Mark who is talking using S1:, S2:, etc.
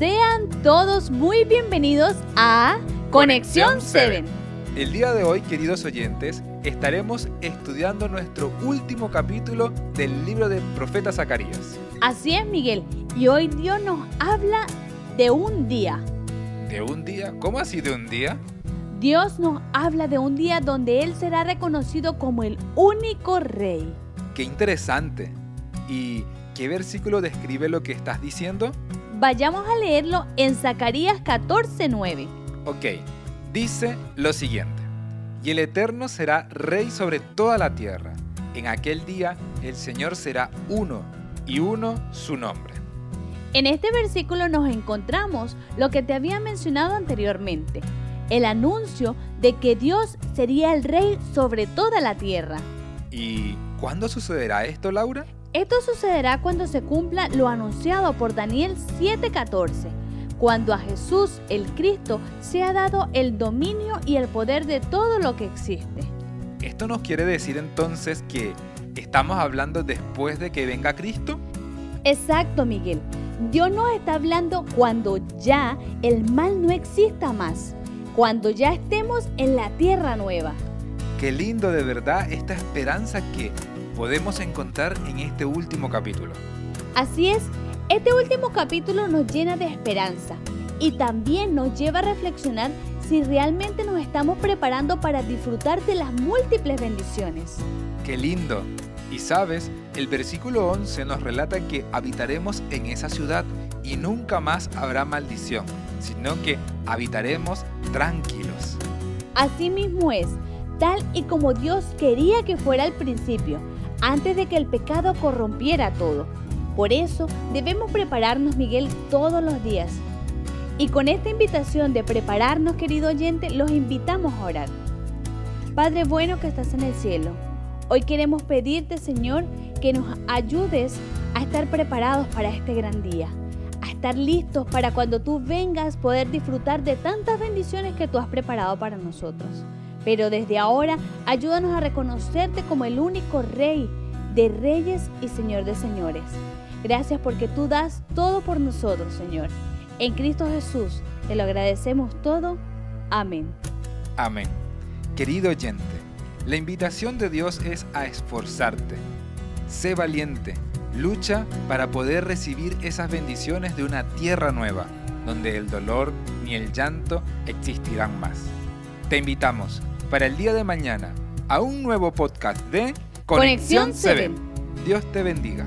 S1: Sean todos muy bienvenidos a Conexión 7.
S2: El día de hoy, queridos oyentes, estaremos estudiando nuestro último capítulo del libro del profeta Zacarías.
S1: Así es, Miguel. Y hoy Dios nos habla de un día.
S2: ¿De un día? ¿Cómo así de un día?
S1: Dios nos habla de un día donde Él será reconocido como el único rey.
S2: Qué interesante. ¿Y qué versículo describe lo que estás diciendo?
S1: Vayamos a leerlo en Zacarías 14:9.
S2: Ok, dice lo siguiente. Y el Eterno será rey sobre toda la tierra. En aquel día el Señor será uno y uno su nombre.
S1: En este versículo nos encontramos lo que te había mencionado anteriormente, el anuncio de que Dios sería el rey sobre toda la tierra.
S2: ¿Y cuándo sucederá esto, Laura?
S1: Esto sucederá cuando se cumpla lo anunciado por Daniel 7:14, cuando a Jesús el Cristo se ha dado el dominio y el poder de todo lo que existe.
S2: ¿Esto nos quiere decir entonces que estamos hablando después de que venga Cristo?
S1: Exacto, Miguel. Dios nos está hablando cuando ya el mal no exista más, cuando ya estemos en la tierra nueva.
S2: Qué lindo de verdad esta esperanza que podemos encontrar en este último capítulo.
S1: Así es, este último capítulo nos llena de esperanza y también nos lleva a reflexionar si realmente nos estamos preparando para disfrutar de las múltiples bendiciones.
S2: Qué lindo. Y sabes, el versículo 11 nos relata que habitaremos en esa ciudad y nunca más habrá maldición, sino que habitaremos tranquilos.
S1: Así mismo es, tal y como Dios quería que fuera al principio, antes de que el pecado corrompiera todo. Por eso debemos prepararnos, Miguel, todos los días. Y con esta invitación de prepararnos, querido oyente, los invitamos a orar. Padre bueno que estás en el cielo, hoy queremos pedirte, Señor, que nos ayudes a estar preparados para este gran día, a estar listos para cuando tú vengas poder disfrutar de tantas bendiciones que tú has preparado para nosotros. Pero desde ahora, ayúdanos a reconocerte como el único Rey de reyes y Señor de señores. Gracias porque tú das todo por nosotros, Señor. En Cristo Jesús te lo agradecemos todo. Amén.
S2: Amén. Querido oyente, la invitación de Dios es a esforzarte. Sé valiente, lucha para poder recibir esas bendiciones de una tierra nueva, donde el dolor ni el llanto existirán más. Te invitamos para el día de mañana a un nuevo podcast de
S1: Conexión 7.
S2: Dios te bendiga.